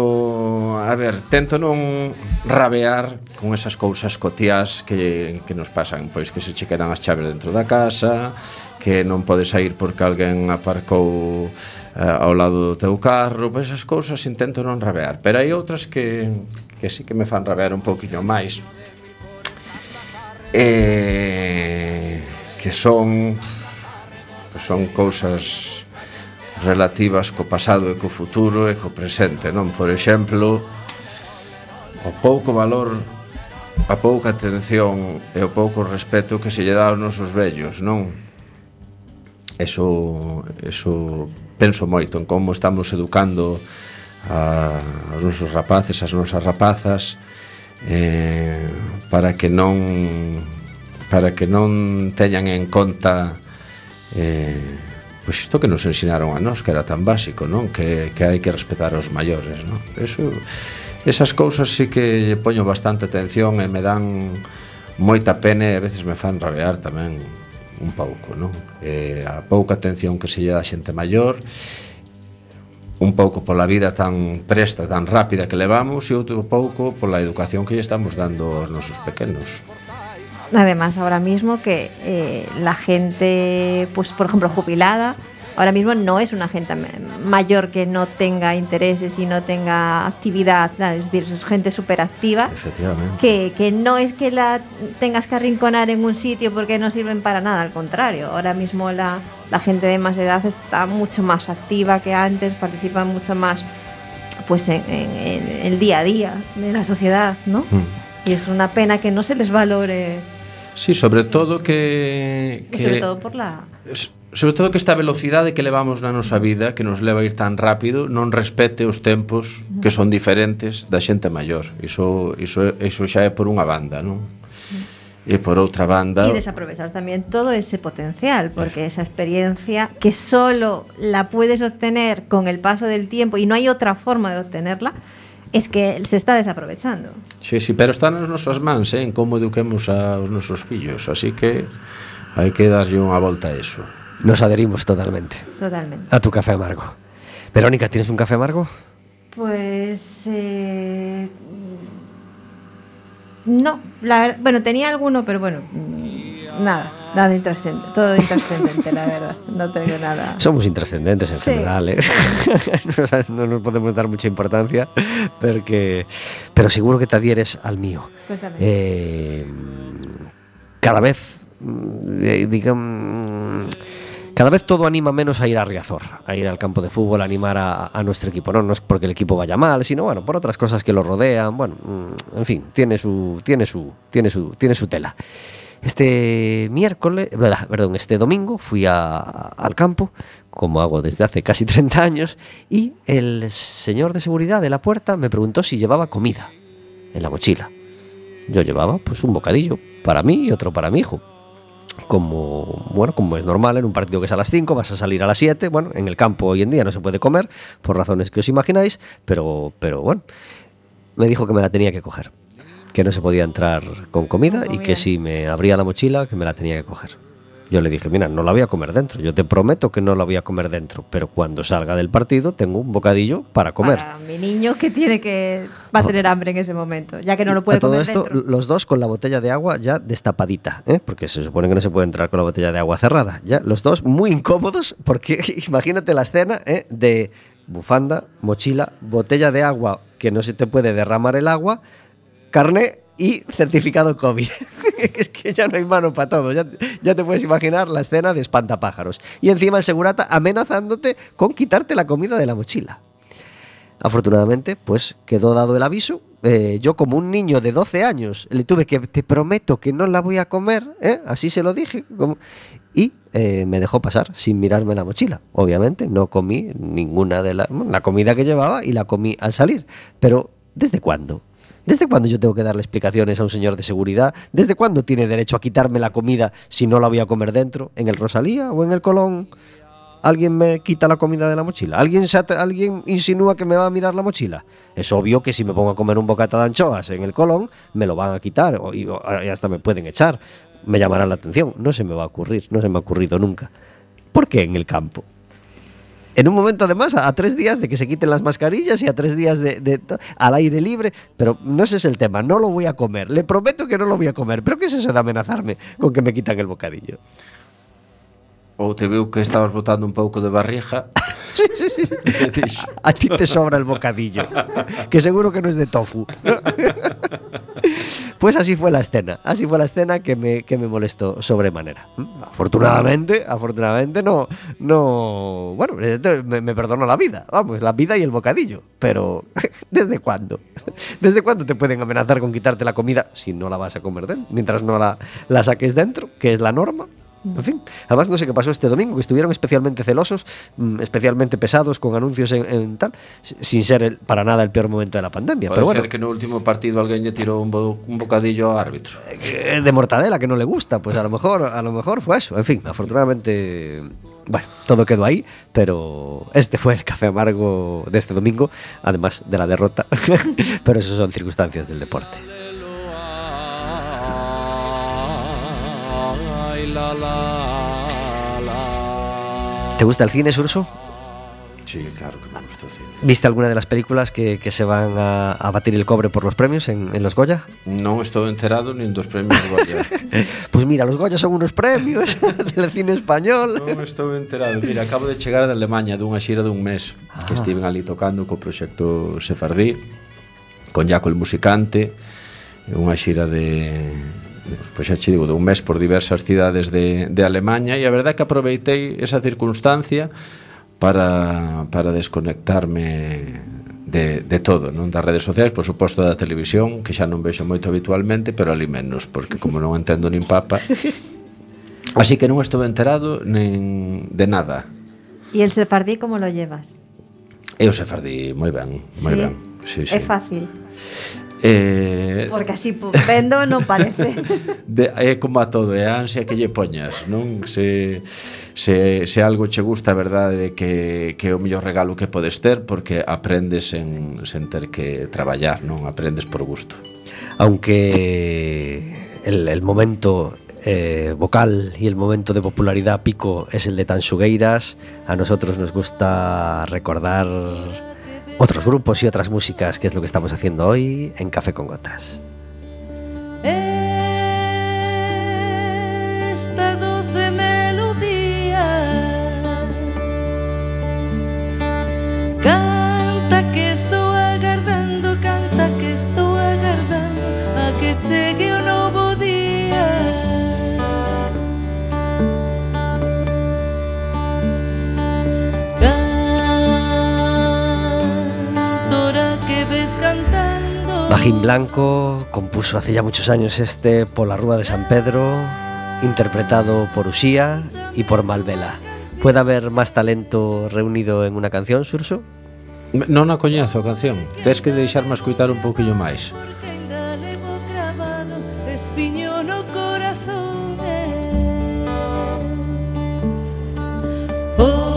Speaker 3: a ver, tento non rabear con esas cousas cotías que, que nos pasan, pois que se che quedan as chaves dentro da casa, que non podes sair porque alguén aparcou eh, ao lado do teu carro, pois esas cousas intento non rabear, pero hai outras que, que sí que me fan rabear un pouquiño máis. Eh, que son que son cousas relativas co pasado e co futuro e co presente, non? Por exemplo, o pouco valor a pouca atención e o pouco respeto que se lle dá aos nosos vellos, non? Eso, eso penso moito en como estamos educando a, aos nosos rapaces, as nosas rapazas eh, para que non para que non teñan en conta eh, pois isto que nos ensinaron a nós que era tan básico, non? Que, que hai que respetar os maiores, non? Eso, esas cousas sí que lle poño bastante atención e me dan moita pena e a veces me fan rabear tamén un pouco, non? Eh, a pouca atención que se lle dá a xente maior un pouco pola vida tan presta, tan rápida que levamos e outro pouco pola educación que lle estamos dando aos nosos pequenos.
Speaker 2: Además, ahora mismo que eh, la gente, pues por ejemplo, jubilada, ahora mismo no es una gente ma- mayor que no tenga intereses y no tenga actividad, es decir, es gente súper activa.
Speaker 3: Efectivamente.
Speaker 2: Que, que no es que la tengas que arrinconar en un sitio porque no sirven para nada, al contrario. Ahora mismo la, la gente de más edad está mucho más activa que antes, participa mucho más pues en, en- en el día a día de la sociedad, ¿no?
Speaker 3: Mm.
Speaker 2: Y es una pena que no se les valore,
Speaker 3: Sí, sobre todo que, que...
Speaker 2: Sobre todo por la...
Speaker 3: Sobre todo que esta velocidade que levamos na nosa vida Que nos leva a ir tan rápido Non respete os tempos que son diferentes da xente maior Iso, iso, iso xa é por unha banda, non? E por outra banda...
Speaker 2: Y desaprovechar también todo ese potencial, porque esa experiencia que solo la puedes obtener con el paso del tiempo y no hay otra forma de obtenerla, es que se está desaprovechando.
Speaker 3: Sí, sí, pero está nas nosas mans, eh, en como eduquemos aos nosos fillos, así que hai que darlle unha volta a eso.
Speaker 1: Nos adherimos totalmente.
Speaker 2: Totalmente.
Speaker 1: A tu café amargo. Verónica, ¿tienes un café amargo?
Speaker 2: Pues eh, no, la verdad, bueno, tenía alguno, pero bueno, nada. Nada intrascendente, todo intrascendente, la verdad. No tengo nada.
Speaker 1: Somos intrascendentes en
Speaker 2: Sí.
Speaker 1: general, ¿eh? no nos podemos dar mucha importancia, porque, pero seguro que te adhieres al mío. Eh, cada vez, mm, eh, digamos, cada vez todo anima menos a ir a Riazor, a ir al campo de fútbol, a animar a, a nuestro equipo. No, no es porque el equipo vaya mal, sino bueno, por otras cosas que lo rodean. Bueno, mm, en fin, tiene su, tiene su, tiene su, tiene su tela. Este miércoles, perdón, este domingo fui a- al campo, como hago desde hace casi 30 años, y el señor de seguridad de la puerta me preguntó si llevaba comida en la mochila. Yo llevaba pues un bocadillo para mí y otro para mi hijo. Como, bueno, como es normal en un partido que es a las 5, vas a salir a las 7. Bueno, en el campo hoy en día no se puede comer, por razones que os imagináis, pero, pero bueno, me dijo que me la tenía que coger. Que no se podía entrar con comida, y que si me abría la mochila, que me la tenía que coger. Yo le dije, mira, no la voy a comer dentro. Yo te prometo que no la voy a comer dentro, pero cuando salga del partido tengo un bocadillo para comer.
Speaker 2: Para mi niño que tiene que. va a tener hambre en ese momento, ya que no lo puede
Speaker 1: a todo
Speaker 2: comer
Speaker 1: esto,
Speaker 2: dentro.
Speaker 1: los dos con la botella de agua ya destapadita, ¿eh? porque se supone que no se puede entrar con la botella de agua cerrada. Ya los dos muy incómodos, porque imagínate la escena ¿eh? de bufanda, mochila, botella de agua que no se te puede derramar el agua, carne y certificado COVID. es que ya no hay mano para todo. Ya, te puedes imaginar la escena de espantapájaros. Y encima el segurata amenazándote con quitarte la comida de la mochila. afortunadamente, pues quedó dado el aviso. Eh, yo como un niño de 12 años le tuve que, te prometo que no la voy a comer, ¿eh? así se lo dije, y eh, me dejó pasar sin mirarme la mochila. Obviamente no comí ninguna de la, la comida que llevaba y la comí al salir. Pero ¿desde cuándo? ¿Desde cuándo yo tengo que darle explicaciones a un señor de seguridad? ¿Desde cuándo tiene derecho a quitarme la comida si no la voy a comer dentro? ¿En el Rosalía o en el Colón? ¿Alguien me quita la comida de la mochila? ¿Alguien, ¿Alguien insinúa que me va a mirar la mochila? Es obvio que si me pongo a comer un bocata de anchoas en el Colón, me lo van a quitar o- y hasta me pueden echar. Me llamarán la atención. No se me va a ocurrir, no se me ha ocurrido nunca. ¿Por qué en el campo? En un momento, además, a, a tres días de que se quiten las mascarillas y a tres días de, al aire libre. Pero no ese es el tema, no lo voy a comer. Le prometo que no lo voy a comer. ¿Pero qué es eso de amenazarme con que me quitan el bocadillo?
Speaker 3: Ou te viu que estabas botando un pouco de barriga.
Speaker 1: A ti te sobra el bocadillo, que seguro que no es de tofu. Pues así fue la escena, así fue la escena que me, que me molestó sobremanera. ¿Mm? Afortunadamente, afortunadamente no, no, bueno, me, me perdonó la vida, vamos, la vida y el bocadillo. Pero, ¿desde cuándo? ¿Desde cuándo te pueden amenazar con quitarte la comida si no la vas a comer dentro? Mientras no la, la saques dentro, que es la norma. En fin, además no sé qué pasó este domingo, que estuvieron especialmente celosos, mm, especialmente pesados con anuncios en, en tal, sin ser el- para nada el peor momento de la pandemia. Pero bueno,
Speaker 3: ser que no último partido alguén lle tirou un, bo, un bocadillo ao árbitro.
Speaker 1: eh, de mortadela que no le gusta, pues a lo mejor, a lo mejor fue eso. En fin, afortunadamente, bueno, todo quedó ahí, pero este fue el café amargo de este domingo, además de la derrota. pero eso son circunstancias del deporte. ¿Te gusta el cine, Surso?
Speaker 3: Sí, claro que me gusta el cine.
Speaker 1: ¿Viste alguna de las películas que, que se van a, a, batir el cobre por los premios en, en los Goya?
Speaker 3: No estou enterado ni en dos premios Goya.
Speaker 1: pues mira, los Goya son unos premios del cine español.
Speaker 3: Non estou enterado. Mira, acabo de chegar de Alemanha dunha xira dun mes ah. que estiven ali tocando co proxecto Sefardí con Jaco el Musicante unha xira de pois xa che digo, dun mes por diversas cidades de, de Alemanha e a verdade é que aproveitei esa circunstancia para, para desconectarme de, de todo, non das redes sociais, por suposto da televisión, que xa non vexo moito habitualmente, pero ali menos, porque como non entendo nin papa. Así que non estou enterado nin de nada.
Speaker 2: E el sefardí como lo llevas?
Speaker 3: Eu sefardí moi ben, moi
Speaker 2: sí?
Speaker 3: ben. Sí, sí.
Speaker 2: É fácil.
Speaker 3: Eh,
Speaker 2: Porque así vendo non parece.
Speaker 3: De, é como a todo, é a ansia que lle poñas, non? Se, se, se algo che gusta, a verdade, que, que é o mellor regalo que podes ter, porque aprendes en, sen ter que traballar, non? Aprendes por gusto.
Speaker 1: Aunque el, el momento eh, vocal y el momento de popularidad pico es el de Tansugueiras, a nosotros nos gusta recordar otros grupos y otras músicas, que es lo que estamos haciendo hoy en Café con Gotas. Pajín Blanco compuso hace ya muchos años este Por la Rúa de San Pedro, interpretado por Usía y por Malvela. ¿Puede haber más talento reunido en una canción, Surso?
Speaker 3: Non a coñezo a canción Tes que deixarme escutar un pouquillo máis
Speaker 6: Espiño no corazón Oh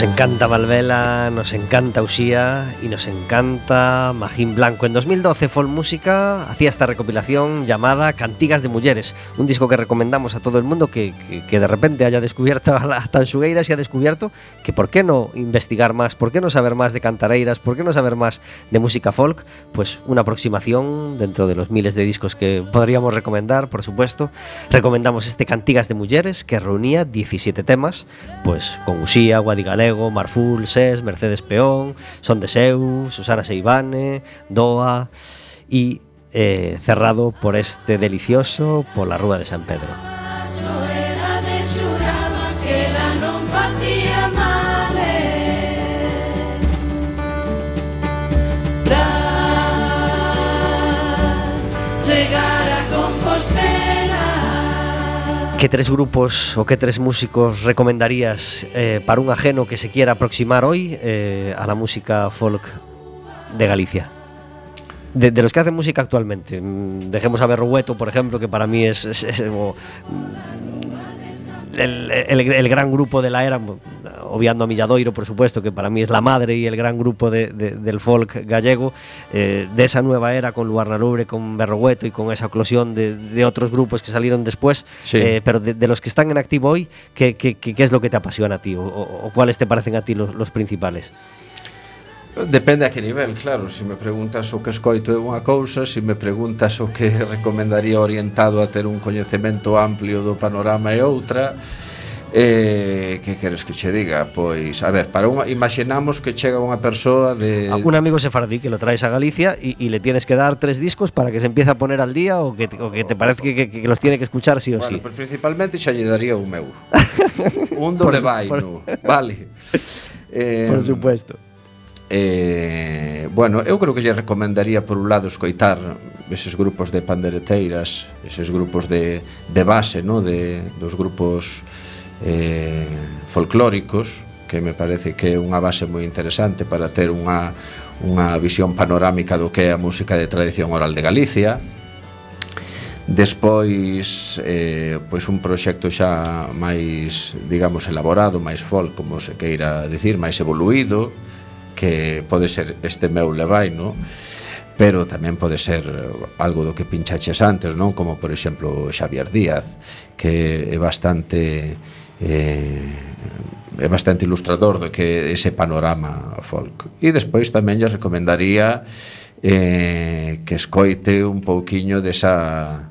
Speaker 1: Nos encanta Valvela, nos encanta Usía y nos encanta Magín Blanco. En 2012 Folk Música hacía esta recopilación llamada Cantigas de Mujeres, un disco que recomendamos a todo el mundo que, que- que de repente haya descubierto a la Tansugueiras y ha descubierto que por qué no investigar más, por qué no saber más de cantareiras, por qué no saber más de música folk, pues una aproximación dentro de los miles de discos que podríamos recomendar, por supuesto. Recomendamos este Cantigas de Mujeres que reunía 17 temas, pues con Usía, Rego, Marful, SES, Mercedes Peón, Son de Seu, Susana Seivane, Doa e eh, cerrado por este delicioso por la Rúa de San Pedro. ¿Qué tres grupos o qué tres músicos recomendarías eh, para un ajeno que se quiera aproximar hoy eh, a la música folk de Galicia? De, los que hacen música actualmente. Mm, Dejemos a Berrueto, por ejemplo, que para mí es, el, el- el gran grupo de la era, obviando a Milladoiro, por supuesto, que para mí es la madre y el gran grupo de- de- del folk gallego, eh, de esa nueva era con Luarna Lubre, con Berrogueto y con esa eclosión de, de otros grupos que salieron después,
Speaker 3: Sí.
Speaker 1: eh, pero de, los que están en activo hoy, ¿qué, qué- qué- qué es lo que te apasiona a ti o, o- o cuáles te parecen a ti los, los principales?
Speaker 3: Depende a que nivel, claro Se me preguntas o que escoito é unha cousa Se me preguntas o que recomendaría orientado a ter un coñecemento amplio do panorama é outra Eh, que queres que che diga? Pois, a ver, para unha, imaginamos que chega unha persoa de...
Speaker 1: Un amigo sefardí que lo traes a Galicia y, y le tienes que dar tres discos para que se empiece a poner al día o que, te, o que te parece que, que, que los tiene que escuchar sí o
Speaker 3: bueno,
Speaker 1: sí.
Speaker 3: Pues principalmente xa lle daría un meu. un do
Speaker 1: por,
Speaker 3: de vale. Eh,
Speaker 1: por supuesto.
Speaker 3: Eh, bueno, eu creo que lle recomendaría por un lado escoitar eses grupos de pandereteiras, eses grupos de, de base, no? de, dos grupos eh, folclóricos, que me parece que é unha base moi interesante para ter unha, unha visión panorámica do que é a música de tradición oral de Galicia. Despois, eh, pois un proxecto xa máis, digamos, elaborado, máis folk, como se queira dicir, máis evoluído, que pode ser este meu levaino, pero tamén pode ser algo do que pinchaches antes, non? Como por exemplo Xavier Díaz, que é bastante eh, é bastante ilustrador do que ese panorama folk. E despois tamén lle recomendaría eh, que escoite un pouquiño desa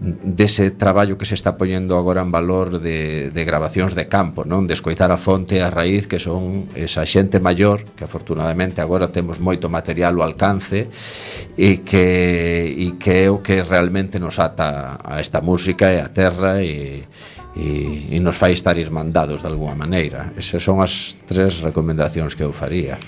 Speaker 3: dese traballo que se está poñendo agora en valor de, de grabacións de campo, non? De escoitar a fonte, a raíz, que son esa xente maior, que afortunadamente agora temos moito material ao alcance e que, e que é o que realmente nos ata a esta música e a terra e, e, e nos fai estar irmandados de alguma maneira. Esas son as tres recomendacións que eu faría.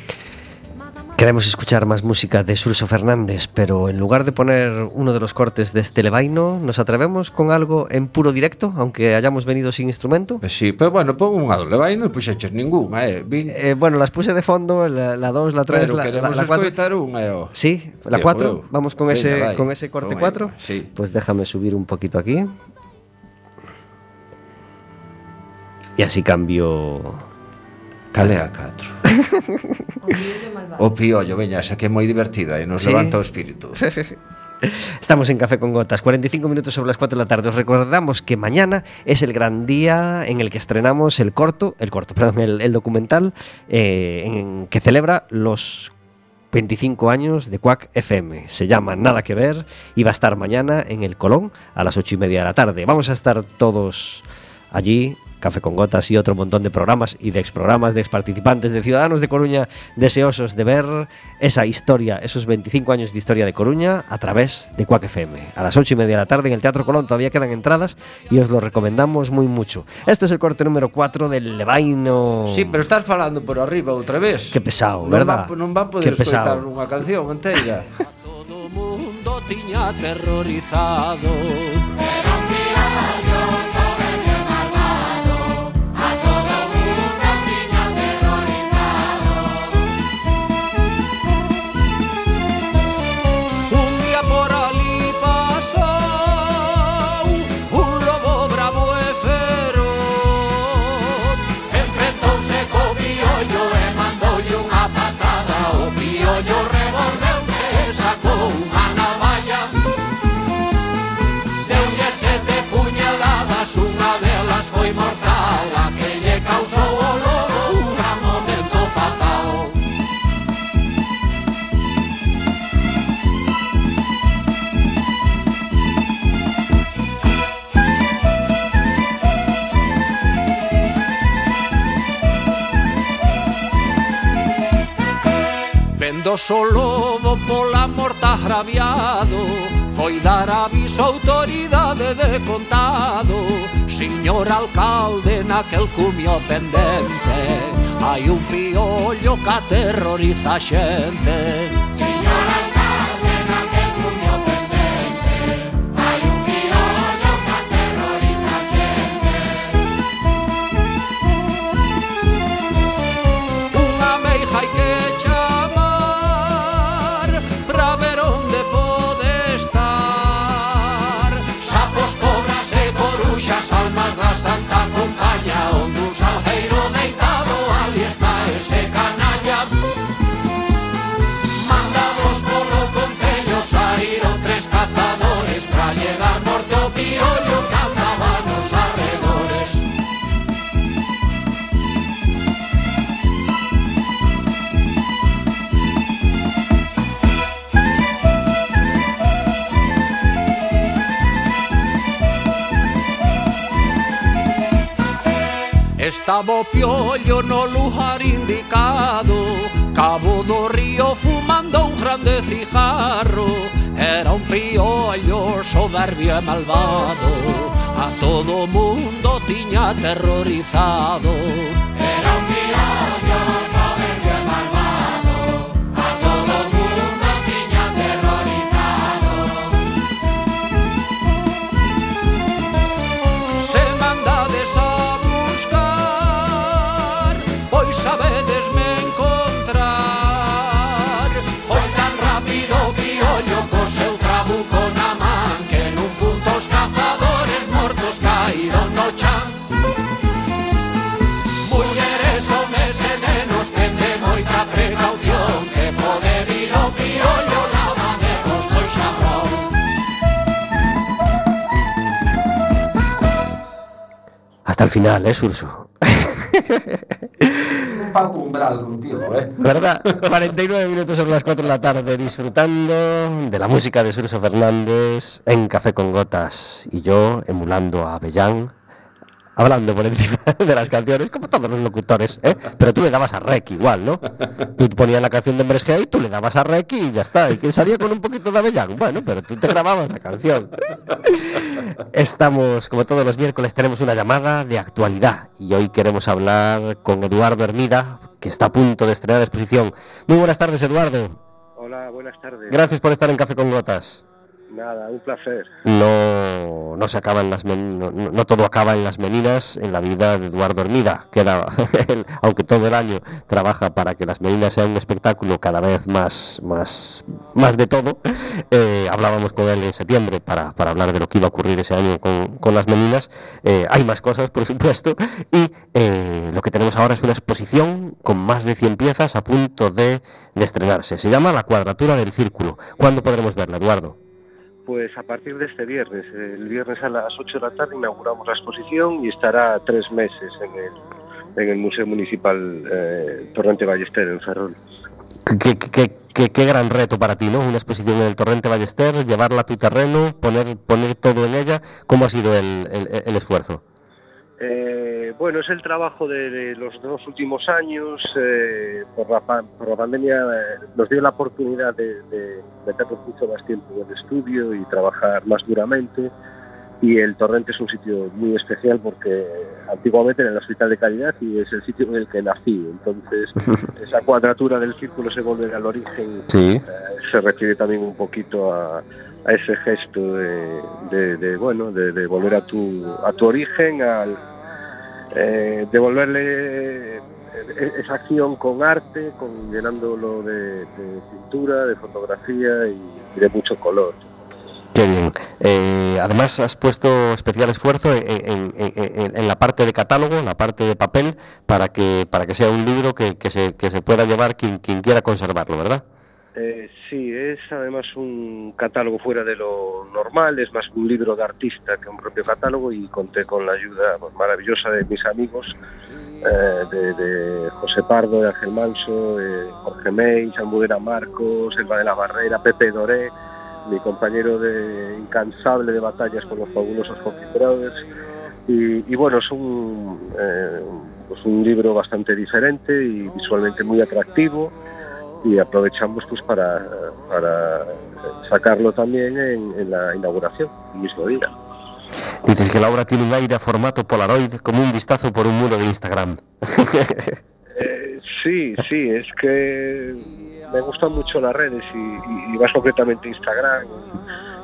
Speaker 1: Queremos escuchar más música de Surso Fernández, pero en lugar de poner uno de los cortes de este levaino, ¿nos atrevemos con algo en puro directo, aunque hayamos venido sin instrumento?
Speaker 3: Pues sí, pero bueno, pon unha doble vai, non puxeches ninguna, eh? Vin,
Speaker 1: Eh, bueno, las puse de fondo, la 2, la 3,
Speaker 3: pero
Speaker 1: la
Speaker 3: queremos
Speaker 1: 4.
Speaker 3: escoitar unha, e o.
Speaker 1: Sí, la
Speaker 3: Digo
Speaker 1: 4.
Speaker 3: eu.
Speaker 1: Vamos con
Speaker 3: Venga,
Speaker 1: ese
Speaker 3: vai.
Speaker 1: con ese corte
Speaker 3: Pon aí,
Speaker 1: 4.
Speaker 3: sí.
Speaker 1: Pues déjame subir un poquito aquí. Y así cambio
Speaker 3: Cale a 4. o piollo, veña, esa que é moi divertida e nos
Speaker 1: Sí.
Speaker 3: levanta o espírito.
Speaker 1: Estamos en Café con Gotas, 45 minutos sobre las 4 de la tarde. Os recordamos que mañana es el gran día en el que estrenamos el corto, el corto, perdón, el, el documental eh, en, que celebra los 25 años de Quack FM. Se llama Nada que ver y va a estar mañana en el Colón a las 8 y media de la tarde. Vamos a estar todos allí. Café con Gotas y otro montón de programas y de exprogramas, de exparticipantes, de ciudadanos de Coruña deseosos de ver esa historia, esos 25 años de historia de Coruña a través de Quack FM. A las 8 y media de la tarde en el Teatro Colón todavía quedan entradas y os lo recomendamos muy mucho. Este es el corte número 4 del Levaino.
Speaker 3: Sí, pero estás falando por arriba outra vez.
Speaker 1: Qué pesado,
Speaker 3: non
Speaker 1: verdad?
Speaker 3: Van, non van poder escoitar unha canción inteira.
Speaker 7: Todo mundo tiña aterrorizado noso lobo pola morta agraviado. Foi dar aviso a autoridade de contado. Señor alcalde naquel cumio pendente Hai un piollo que aterroriza a xente. Tabo piollo no lugar indicado Cabo do río fumando un grande cijarro Era un piollo soberbio e malvado A todo mundo tiña aterrorizado.
Speaker 1: Hasta el final, ¿eh, Surso?
Speaker 3: Un Paco Umbral contigo, eh.
Speaker 1: ¿Verdad? 49 minutos sobre las 4 de la tarde disfrutando de la música de Surso Fernández en Café con Gotas y yo emulando a Avellán, hablando por encima de las canciones, como todos los locutores, ¿eh? Pero tú le dabas a rec igual, ¿no? Tú ponías la canción deEmbresge y tú le dabas a rec y ya está. ¿Y quién salía con un poquito de Avellán? Bueno, pero tú te grababas la canción. Estamos, como todos los miércoles, tenemos una llamada de actualidad y hoy queremos hablar con Eduardo Hermida, que está a punto de estrenar exposición. Muy buenas tardes, Eduardo.
Speaker 9: Hola, buenas tardes.
Speaker 1: Gracias por estar en Café con Gotas.
Speaker 9: Nada, un placer.
Speaker 1: No, no se acaban las men- no, todo acaba en las meninas en la vida de Eduardo Hermida, queda él, aunque todo el año trabaja para que las meninas sean un espectáculo cada vez más, más, más de todo. Eh, hablábamos con él en septiembre para, hablar de lo que iba a ocurrir ese año con, con las meninas. Eh, hay más cosas, por supuesto, y eh, lo que tenemos ahora es una exposición con más de 100 piezas a punto de, de estrenarse. Se llama La Cuadratura del Círculo. ¿Cuándo podremos verla, Eduardo?
Speaker 9: Pues a partir de este viernes, el viernes a las 8 de la tarde inauguramos la exposición y estará tres meses en el, en el Museo Municipal eh, Torrente Ballester en Ferrol.
Speaker 1: Qué, qué- qué- gran reto para ti, ¿no? Una exposición en el Torrente Ballester, llevarla a tu terreno, poner, poner todo en ella. ¿Cómo ha sido el- el esfuerzo?
Speaker 9: Eh, bueno, es el trabajo de, de los dos últimos años. eh, por, la, por la pandemia eh, nos dio la oportunidad de, de meternos mucho más tiempo en el estudio y trabajar más duramente. Y el Torrente es un sitio muy especial porque antiguamente era el hospital de calidad y es el sitio en el que nací. Entonces, esa cuadratura del círculo se vuelve al origen
Speaker 1: Sí.
Speaker 9: eh, se refiere también un poquito a, a ese gesto de, de- bueno de, de volver a tu a tu origen al eh, devolverle eh, esa acción con arte con llenándolo de, pintura de fotografía y, de mucho color
Speaker 1: Qué bien. Eh, además, has puesto especial esfuerzo en- en la parte de catálogo, en la parte de papel, para que, para que sea un libro que, que se, que se pueda llevar quien, quien quiera conservarlo, ¿verdad?
Speaker 9: Eh, sí, es además un catálogo fuera de lo normal, es más un libro de artista que un propio catálogo y conté con la ayuda pues, maravillosa de mis amigos, eh, de, José Pardo, de Ángel Manso, eh, Jorge May, Almudena Marcos, Elba de la Barrera, Pepe Doré, mi compañero de incansable de batallas con los fabulosos Hockey Brothers. Y, y bueno, es un, eh, pues un libro bastante diferente y visualmente muy atractivo y aprovechamos pues para, para sacarlo también en, en la inauguración, el mismo día.
Speaker 10: Dices que la obra tiene un aire a formato Polaroid como un vistazo por un muro de Instagram.
Speaker 9: Eh, sí, sí, es que me gustan mucho las redes y, y- y más concretamente Instagram.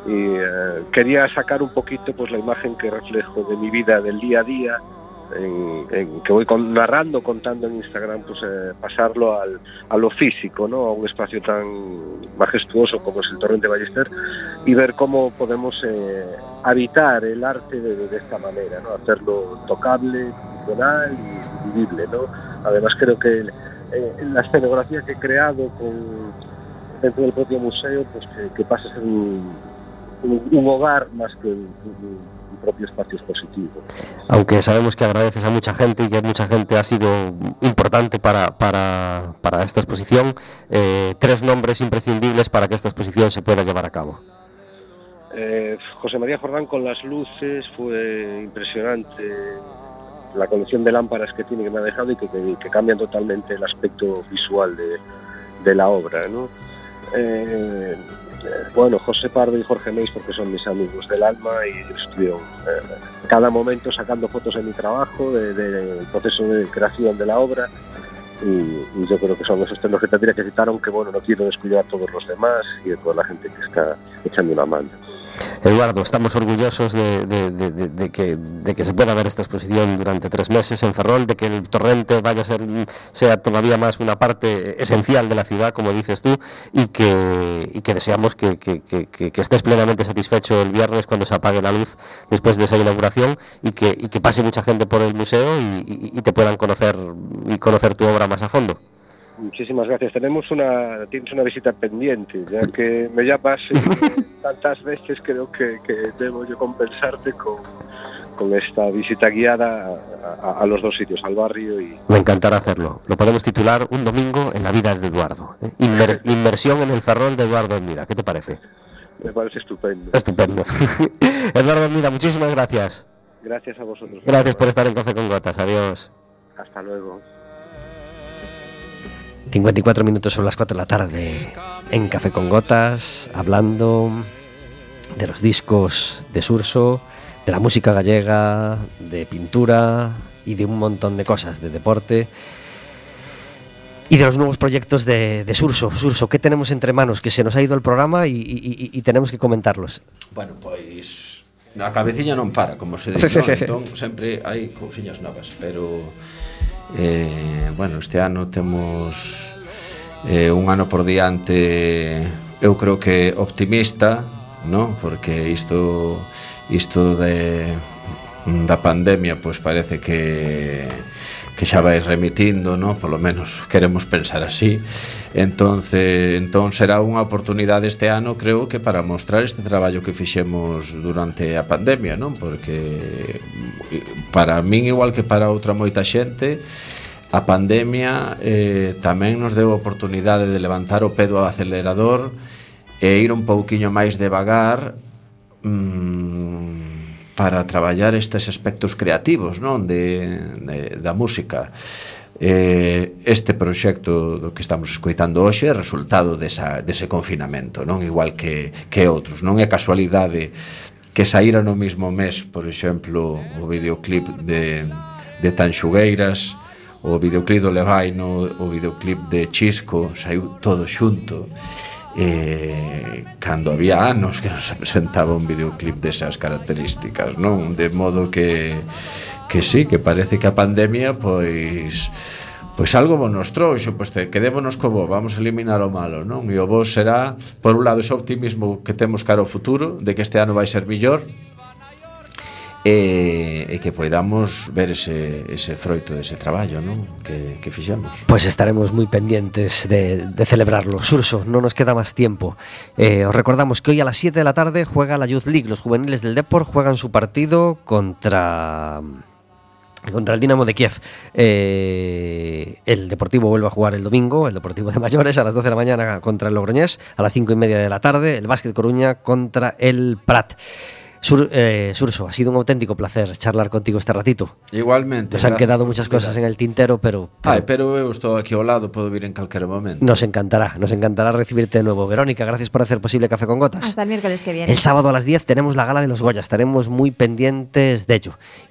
Speaker 9: Y eh, quería sacar un poquito pues la imagen que reflejo de mi vida del día a día, que voy narrando, contando en Instagram, pues eh, pasarlo al, a lo físico, ¿no? A un espacio tan majestuoso como es el Torrente Ballester y ver cómo podemos eh, habitar el arte de, esta manera, ¿no? Hacerlo tocable, funcional y vivible, ¿no? Además creo que eh, la escenografía que he creado con, dentro del propio museo, pues que, que pasa a ser un, hogar más que un- un propio espacio expositivo.
Speaker 10: Aunque sabemos que agradeces a mucha gente y que mucha gente ha sido importante para, para, para esta exposición, eh, tres nombres imprescindibles para que esta exposición se pueda llevar a cabo.
Speaker 9: Eh, José María Jordán con las luces fue impresionante la colección de lámparas que tiene que me ha dejado y que, que- que cambian totalmente el aspecto visual de, de la obra. ¿no? Eh, bueno, José Pardo y Jorge Meis porque son mis amigos del alma y estuvieron eh, cada momento sacando fotos de mi trabajo, de- de- del proceso de creación de la obra y, yo creo que son esos los que tendría que citar, aunque bueno, no quiero descuidar a todos los demás y a toda la gente que está echando una mano.
Speaker 10: Eduardo, estamos orgullosos de, que, se pueda ver esta exposición durante tres meses en Ferrol, de que el torrente vaya a ser sea todavía más una parte esencial de la ciudad, como dices tú, y que, y que deseamos que, estés plenamente satisfecho el viernes cuando se apague la luz después de esa inauguración y que, pase mucha gente por el museo y- y te puedan conocer y conocer tu obra más a fondo.
Speaker 9: Muchísimas gracias. Tenemos una, tienes una visita pendiente, ya que me llamas eh, tantas veces, creo que, que debo yo compensarte con, con esta visita guiada a, a- a los dos sitios, al barrio y
Speaker 10: Me encantará hacerlo. Lo podemos titular Un domingo en la vida de Eduardo. ¿eh? Inmer- inmersión en el Ferrol de Eduardo Mira. ¿Qué te parece?
Speaker 9: me parece estupendo.
Speaker 10: Estupendo. Eduardo Mira, muchísimas gracias.
Speaker 9: Gracias a vosotros.
Speaker 10: Gracias por estar en Café con Gotas. Adiós.
Speaker 9: Hasta luego.
Speaker 1: 54 minutos son las 4 de la tarde en Café con Gotas, hablando de los discos de Surso, de la música gallega, de pintura y de un montón de cosas, de deporte y de los nuevos proyectos de, de Surso. Surso, ¿qué tenemos entre manos? Que se nos ha ido el programa y, y- y- y tenemos que comentarlos.
Speaker 3: Bueno, pois a cabeciña non para, como se di, non? entón sempre hai cousiñas novas, pero Eh, bueno, este ano temos eh, un ano por diante eu creo que optimista, non? Porque isto isto de da pandemia pois parece que que xa vai remitindo, non? Polo menos queremos pensar así. Entonces, entón será unha oportunidade este ano, creo que para mostrar este traballo que fixemos durante a pandemia, non? Porque para min igual que para outra moita xente, a pandemia eh, tamén nos deu a oportunidade de levantar o pedo ao acelerador e ir un pouquiño máis devagar mmm, para traballar estes aspectos creativos non de, de, da música eh, este proxecto do que estamos escoitando hoxe é resultado desa, dese confinamento, non igual que, que outros. Non é casualidade que saíra no mismo mes, por exemplo, o videoclip de, de Tanxugueiras, o videoclip do Levaino, o videoclip de Chisco, saiu todo xunto. Eh, cando había anos que non se presentaba un videoclip desas características, non? De modo que que sí, que parece que a pandemia pois pois algo bo nos trouxo, pois te, quedémonos co bo, vamos a eliminar o malo, non? E o bo será, por un lado, ese optimismo que temos cara ao futuro, de que este ano vai ser millor, e, e que poidamos ver ese, ese froito dese traballo non? Que, que fixemos.
Speaker 1: Pois pues estaremos moi pendientes de, de celebrarlo. Surso, non nos queda máis tiempo. Eh, os recordamos que hoy a las 7 de la tarde juega la Youth League. Los juveniles del Depor juegan su partido contra... contra el Dinamo de Kiev. Eh, el Deportivo vuelve a jugar el domingo, el Deportivo de Mayores, a las 12 de la mañana contra el Logroñés, a las 5 y media de la tarde, el Básquet Coruña contra el Prat. Sur- eh, Surso, ha sido un auténtico placer charlar contigo este ratito.
Speaker 3: Igualmente.
Speaker 1: Nos han quedado muchas cosas en el tintero, pero, pero
Speaker 3: Ai, pero eu estou aquí ao lado, podo vir en calquera momento.
Speaker 1: nos encantará, nos encantará recibirte de nuevo. Verónica, gracias por hacer posible Café con Gotas.
Speaker 2: Hasta el miércoles que viene.
Speaker 1: El sábado a las 10 tenemos la gala de los Goya, estaremos muy pendientes de ello.